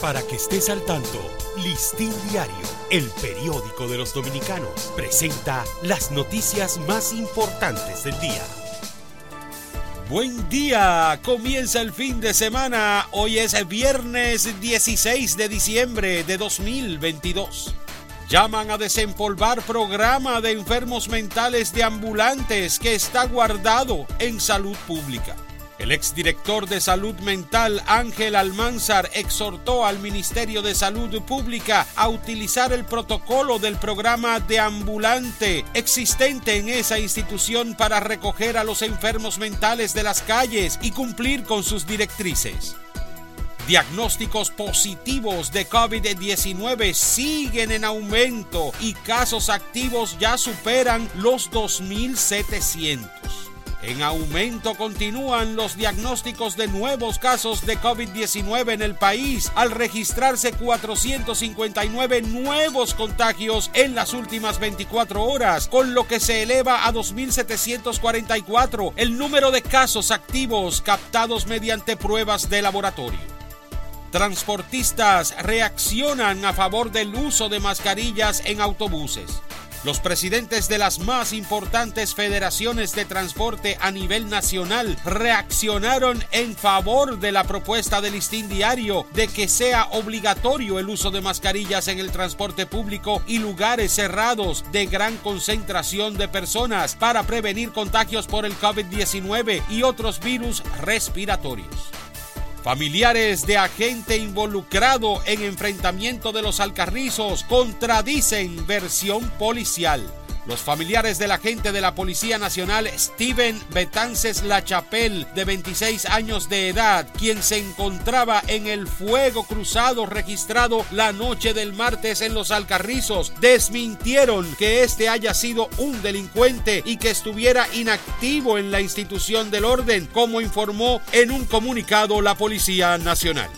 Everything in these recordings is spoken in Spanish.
Para que estés al tanto, Listín Diario, el periódico de los dominicanos, presenta las noticias más importantes del día. Buen día, comienza el fin de semana. Hoy es viernes 16 de diciembre de 2022. Llaman a desempolvar programa de enfermos mentales de ambulantes que está guardado en salud pública. El exdirector de Salud Mental Ángel Almanzar exhortó al Ministerio de Salud Pública a utilizar el protocolo del programa de ambulante existente en esa institución para recoger a los enfermos mentales de las calles y cumplir con sus directrices. Diagnósticos positivos de COVID-19 siguen en aumento y casos activos ya superan los 2.700. En aumento continúan los diagnósticos de nuevos casos de COVID-19 en el país, al registrarse 459 nuevos contagios en las últimas 24 horas, con lo que se eleva a 2.744 el número de casos activos captados mediante pruebas de laboratorio. Transportistas reaccionan a favor del uso de mascarillas en autobuses. Los presidentes de las más importantes federaciones de transporte a nivel nacional reaccionaron en favor de la propuesta del listín diario de que sea obligatorio el uso de mascarillas en el transporte público y lugares cerrados de gran concentración de personas para prevenir contagios por el COVID-19 y otros virus respiratorios. Familiares de agente involucrado en enfrentamiento de los alcarrizos contradicen versión policial. Los familiares del agente de la Policía Nacional Steven Betances Lachapelle, de 26 años de edad, quien se encontraba en el fuego cruzado registrado la noche del martes en los Alcarrizos, desmintieron que este haya sido un delincuente y que estuviera inactivo en la institución del orden, como informó en un comunicado la Policía Nacional.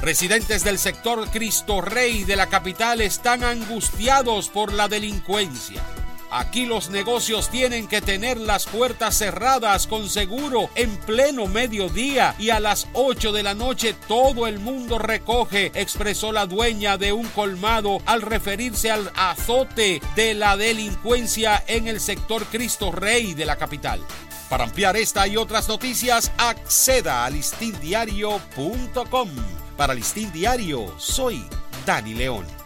Residentes del sector Cristo Rey de la capital están angustiados por la delincuencia. Aquí los negocios tienen que tener las puertas cerradas con seguro en pleno mediodía y a las 8 de la noche todo el mundo recoge, expresó la dueña de un colmado al referirse al azote de la delincuencia en el sector Cristo Rey de la capital. Para ampliar esta y otras noticias, acceda a listindiario.com. Para Listín Diario, soy Dani León.